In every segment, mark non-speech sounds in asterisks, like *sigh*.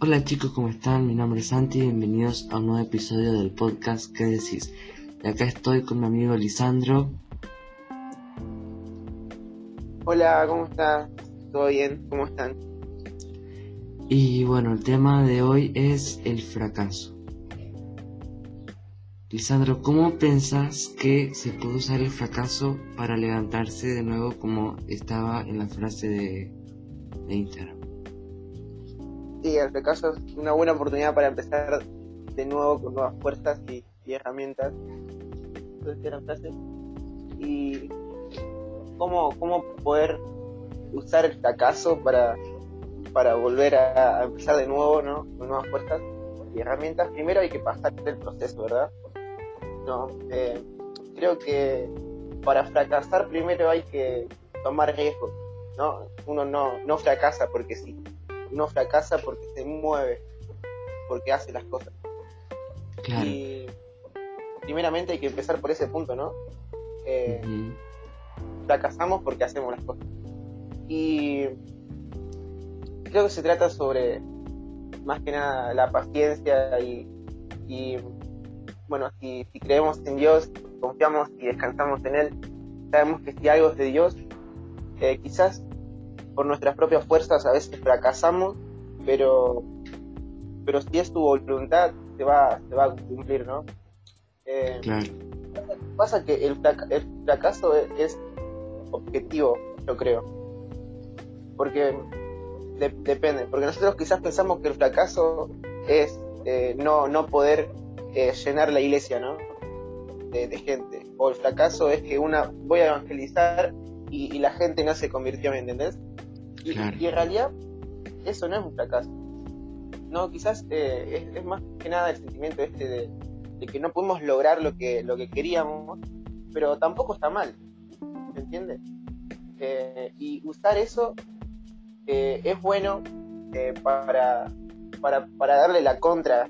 Hola chicos, ¿cómo están? Mi nombre es Santi y bienvenidos a un nuevo episodio del podcast ¿Qué decís? Y acá estoy con mi amigo Lisandro. Hola, ¿cómo estás? ¿Todo bien? ¿Cómo están? Y bueno, el tema de hoy es el fracaso. Lisandro, ¿cómo pensás que se puede usar el fracaso para levantarse de nuevo como estaba en la frase de, de Instagram? Sí, el fracaso es una buena oportunidad para empezar de nuevo con nuevas fuerzas y, herramientas. Entonces. Y cómo, cómo poder usar el fracaso para, para volver a, empezar de nuevo, ¿no? Con nuevas fuerzas y herramientas. Primero hay que pasar el proceso, ¿verdad? No, eh, creo que para fracasar primero hay que tomar riesgos, ¿no? Uno no, no fracasa porque sí, uno fracasa porque se mueve, porque hace las cosas. Y primeramente hay que empezar por ese punto, ¿no? Eh, fracasamos porque hacemos las cosas. Y creo que se trata sobre más que nada la paciencia y, y bueno, si, creemos en Dios, confiamos y descansamos en Él, sabemos que si algo es de Dios, eh, quizás por nuestras propias fuerzas a veces fracasamos, pero, pero si es tu voluntad, se va, se va a cumplir, ¿no? Eh, claro. Pasa que el, fracaso es, objetivo, yo creo. Porque depende, porque nosotros quizás pensamos que el fracaso es eh, no, no poder eh, llenar la iglesia, ¿no? De, gente. O el fracaso es que una voy a evangelizar y, la gente no se convirtió, ¿me entendés? Y, en realidad eso no es un fracaso. No, quizás eh, es, más que nada el sentimiento este de, que no pudimos lograr lo que, lo que queríamos, pero tampoco está mal, ¿se entiende? Eh, y usar eso es bueno para, para, para darle la contra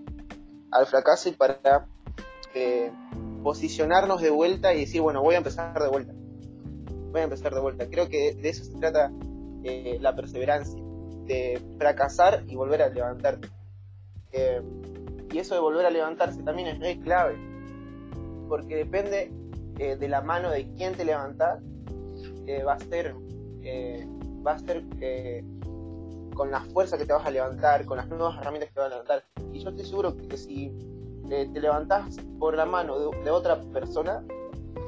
al fracaso y para eh, posicionarnos de vuelta y decir, bueno, voy a empezar de vuelta. Voy a empezar de vuelta. Creo que de eso se trata eh, la perseverancia, de fracasar y volver a levantarte. Eh, y eso de volver a levantarse también es muy clave, porque depende de la mano de quién te levantas, va a ser, va a ser con la fuerza que te vas a levantar, con las nuevas herramientas que te vas a levantar. Y yo estoy seguro que si te levantás por la mano de, otra persona,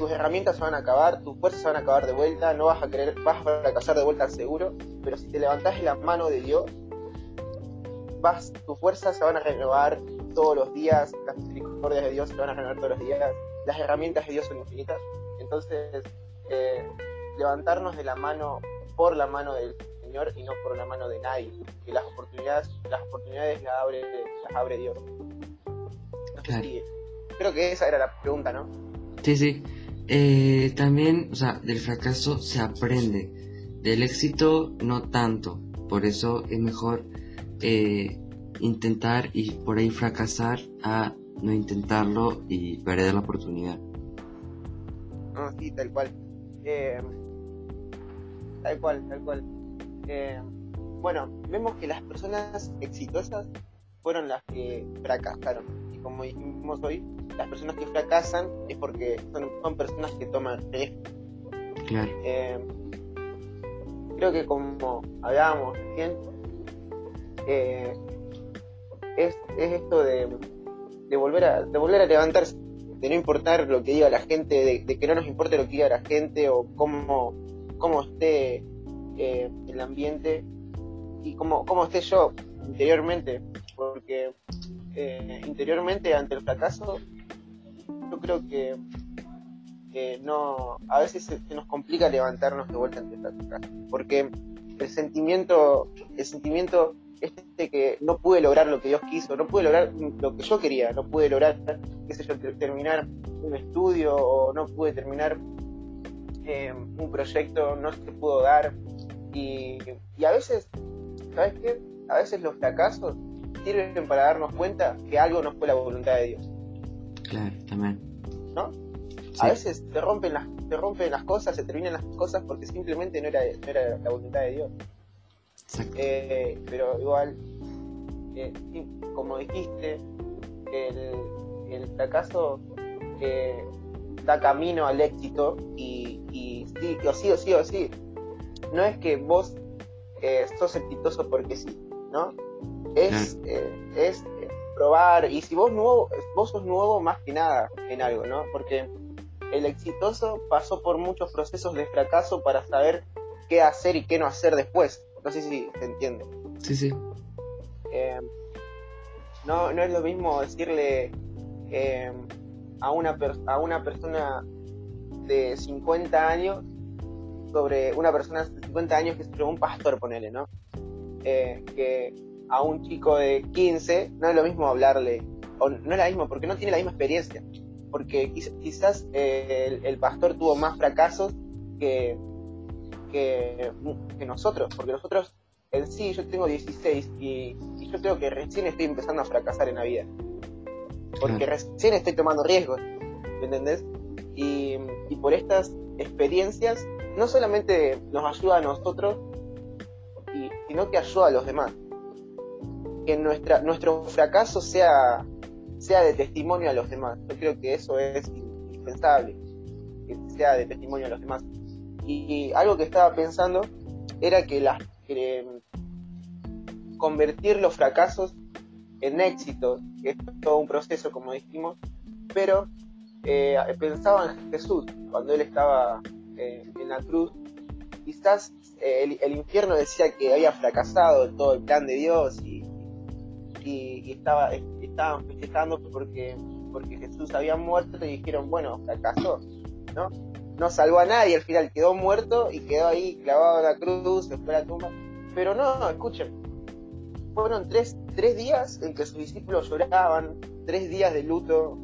tus herramientas se van a acabar, tus fuerzas se van a acabar de vuelta, no vas a querer, vas a fracasar de vuelta seguro, pero si te levantás en la mano de Dios, vas, tus fuerzas se van a renovar todos los días, las misericordias de Dios se van a renovar todos los días, las herramientas de Dios son infinitas. Entonces, eh, levantarnos de la mano, por la mano del y no por la mano de nadie. Que las oportunidades, las oportunidades las abre, las abre Dios. creo que esa era la pregunta, ¿no? Sí, sí. Eh, también, o sea, del fracaso se aprende. Del éxito no tanto. Por eso es mejor eh, intentar y por ahí fracasar a no intentarlo y perder la oportunidad. No, sí, tal cual. Eh, tal cual, tal cual. Eh, bueno, vemos que las personas exitosas fueron las que fracasaron. Como dijimos hoy, las personas que fracasan es porque son, personas que toman riesgo. Claro. Eh, creo que como hablábamos eh, es, esto de, volver a, de volver a levantarse, de no importar lo que diga la gente, de, de que no nos importe lo que diga la gente o cómo, cómo esté eh, el ambiente y cómo, cómo esté yo interiormente, porque eh, interiormente ante el fracaso yo creo que no a veces se, nos complica levantarnos de vuelta ante el fracaso, porque el sentimiento el sentimiento este que no pude lograr lo que Dios quiso, no pude lograr lo que yo quería, no pude lograr, qué sé yo, terminar un estudio o no pude terminar eh, un proyecto, no se pudo dar, y, a veces, ¿sabes qué? A veces los fracasos sirven para darnos cuenta que algo no fue la voluntad de Dios. Claro, también. ¿No? A veces te rompen, las, te rompen las cosas, se terminan las cosas porque simplemente no era, no era la voluntad de Dios. Exacto. Eh, pero igual, eh, como dijiste, el, el fracaso eh, da camino al éxito y, y sí, o sí, o sí, o sí. No es que vos eh, sos exitoso porque sí, ¿no? Es, eh, es probar, y si vos nuevo, vos sos nuevo más que nada en algo, ¿no? Porque el exitoso pasó por muchos procesos de fracaso para saber qué hacer y qué no hacer después. No sé si se entiende. Sí, sí. no, no es lo mismo decirle a una, a una persona de 50 años sobre una persona de 50 años que es un pastor, ponele, ¿no? Eh, que a un chico de 15 no es lo mismo hablarle, o no es lo mismo, porque no tiene la misma experiencia, porque quizás eh, el, pastor tuvo más fracasos que, que, nosotros, porque nosotros en sí, yo tengo 16 y, y yo creo que recién estoy empezando a fracasar en la vida porque recién estoy tomando riesgos, ¿me entendés? Y, por estas experiencias no solamente nos ayuda a nosotros, sino que ayuda a los demás. Que nuestra, nuestro fracaso sea, sea de testimonio a los demás. Yo creo que eso es indispensable, que sea de testimonio a los demás. Y, algo que estaba pensando era que, la, que convertir los fracasos en éxito, es todo un proceso, como dijimos, pero eh, pensaba en Jesús cuando él estaba eh, en la cruz. Quizás eh, el, infierno decía que había fracasado todo el plan de Dios y, y, estaba, estaban festejando porque, porque Jesús había muerto y dijeron, bueno, fracasó, ¿no? No salvó a nadie, al final quedó muerto y quedó ahí clavado en la cruz, después de la tumba. Pero no, escuchen, fueron tres, tres días en que sus discípulos lloraban, tres días de luto,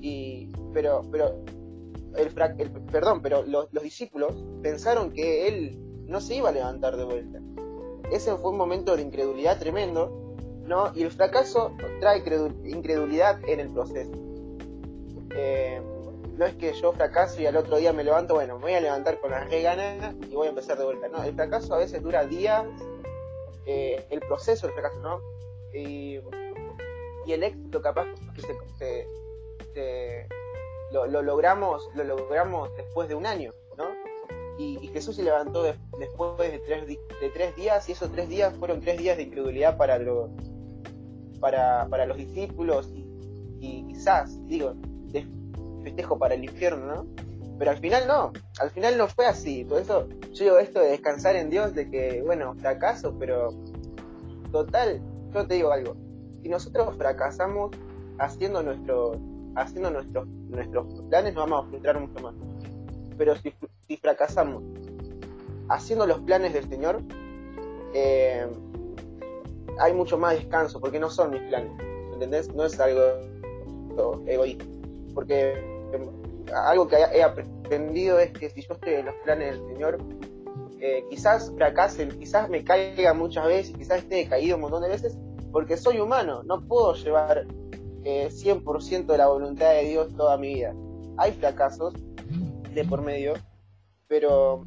y, pero, pero, el, perdón, pero los, discípulos pensaron que él no se iba a levantar de vuelta. Ese fue un momento de incredulidad tremendo, ¿no? Y el fracaso trae incredulidad en el proceso. Eh, no es que yo fracaso y al otro día me levanto, bueno, me voy a levantar con las re ganas y voy a empezar de vuelta. No, el fracaso a veces dura días, eh, el proceso del fracaso, ¿no? Y, el éxito capaz que se, lo, logramos lo logramos después de un año, ¿no? Y, Jesús se levantó después de tres, de tres días y esos tres días fueron tres días de incredulidad para los, para, para los discípulos y, quizás, digo, de festejo para el infierno, ¿no? Pero al final no, al final no fue así. Por eso yo digo esto de descansar en Dios, de que, bueno, fracaso, pero total, yo te digo algo. Si nosotros fracasamos haciendo nuestro, haciendo nuestros, nuestros planes, nos vamos a frustrar mucho más. Pero si, si fracasamos haciendo los planes del Señor, eh, hay mucho más descanso, porque no son mis planes, ¿entendés? No es algo egoísta, porque algo que he aprendido es que si yo estoy en los planes del Señor, eh, quizás fracasen, quizás me caiga muchas veces, quizás esté caído un montón de veces, porque soy humano, no puedo llevar eh, 100% de la voluntad de Dios toda mi vida. Hay fracasos de por medio, pero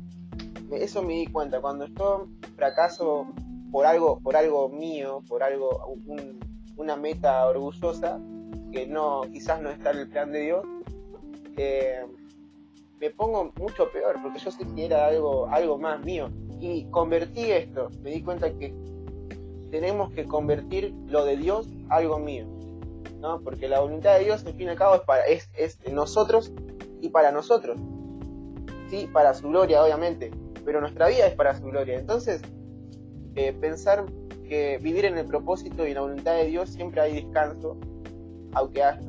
eso me di cuenta, cuando yo fracaso por algo, por algo mío, por algo, una meta orgullosa, que no, quizás no está en el plan de Dios, eh, me pongo mucho peor, porque yo sé que era algo, algo más mío. Y convertí esto, me di cuenta que tenemos que convertir lo de Dios algo mío. ¿no? Porque la voluntad de Dios, al fin y al cabo, es, para, es, es nosotros y para nosotros. Sí, para su gloria, obviamente. Pero nuestra vida es para su gloria. Entonces, eh, pensar que vivir en el propósito y la voluntad de Dios siempre hay descanso, aunque haya,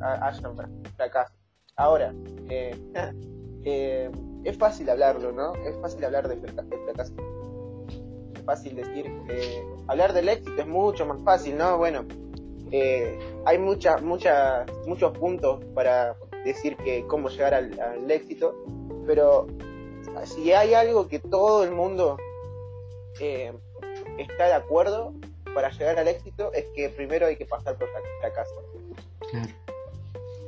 fracaso. Ahora, eh, *laughs* eh, es fácil hablarlo, ¿no? Es fácil hablar de fracaso. Es fácil decir, hablar del éxito es mucho más fácil, ¿no? Bueno, hay muchas, muchas, muchos puntos para decir que cómo llegar al, éxito, pero si hay algo que todo el mundo está de acuerdo para llegar al éxito, es que primero hay que pasar por fracaso. Claro.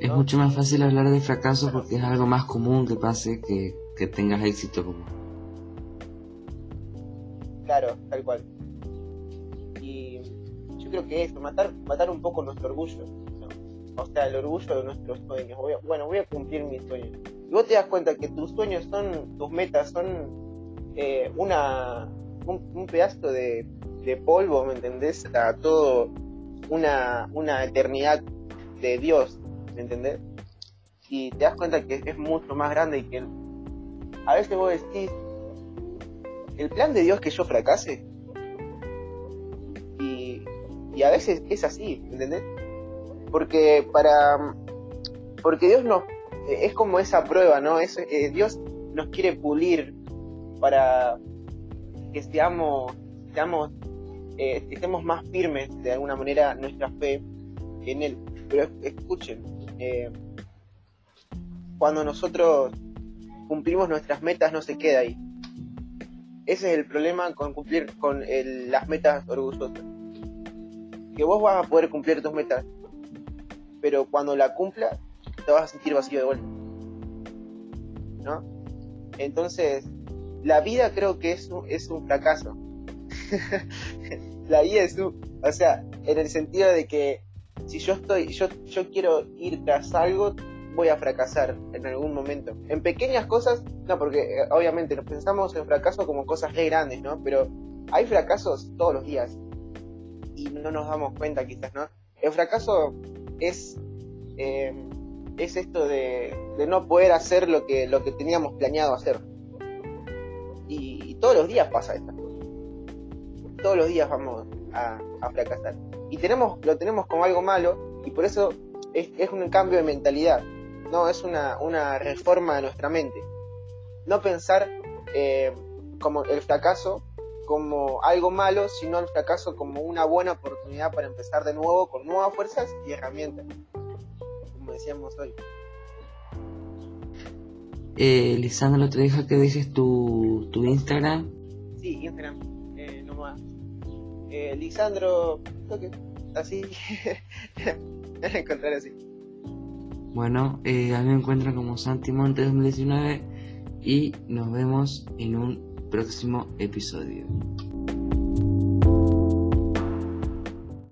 Es mucho más fácil hablar de fracaso porque es algo más común que pase que, que tengas éxito como. Claro, tal cual. Y yo creo que eso, matar, matar un poco nuestro orgullo. O sea, el orgullo de nuestros sueños. bueno, voy a cumplir mis sueños. Y vos te das cuenta que tus sueños son, tus metas son eh, una, un, pedazo de, de, polvo, ¿me entendés? A todo una, una eternidad de Dios, ¿me entendés? Y te das cuenta que es mucho más grande y que a veces vos decís, el plan de Dios que yo fracase. Y, y a veces es así, ¿entendés? Porque para. Porque Dios nos. Es como esa prueba, ¿no? Es, eh, Dios nos quiere pulir para que seamos. seamos eh, estemos más firmes de alguna manera nuestra fe en Él. Pero escuchen, eh, cuando nosotros cumplimos nuestras metas no se queda ahí. Ese es el problema con cumplir con las metas orgullosas. Que vos vas a poder cumplir tus metas, pero cuando la cumplas te vas a sentir vacío de vuelta. ¿No? Entonces, la vida creo que es un, es un fracaso. *laughs* la vida es un, o sea, en el sentido de que si yo estoy, yo, yo quiero ir tras algo, voy a fracasar en algún momento. En pequeñas cosas, no, porque eh, obviamente nos pensamos en fracaso como cosas grandes, ¿no? Pero hay fracasos todos los días y no nos damos cuenta quizás, ¿no? El fracaso es, eh, es esto de, no poder hacer lo que, lo que teníamos planeado hacer. Todos los días pasa esto. Todos los días vamos a, fracasar. Y tenemos, lo tenemos como algo malo y por eso es, es un cambio de mentalidad. No, es una, una reforma de nuestra mente. No pensar eh, como el fracaso como algo malo, sino el fracaso como una buena oportunidad para empezar de nuevo con nuevas fuerzas y herramientas, como decíamos hoy. Eh, Lisandro, te deja que dejes tu, tu Instagram. Sí, Instagram, eh, nomás. Eh, Lisandro, así, *laughs* encontrar así. Bueno, eh, a mí me encuentro como Santi Monte 2019 y nos vemos en un próximo episodio.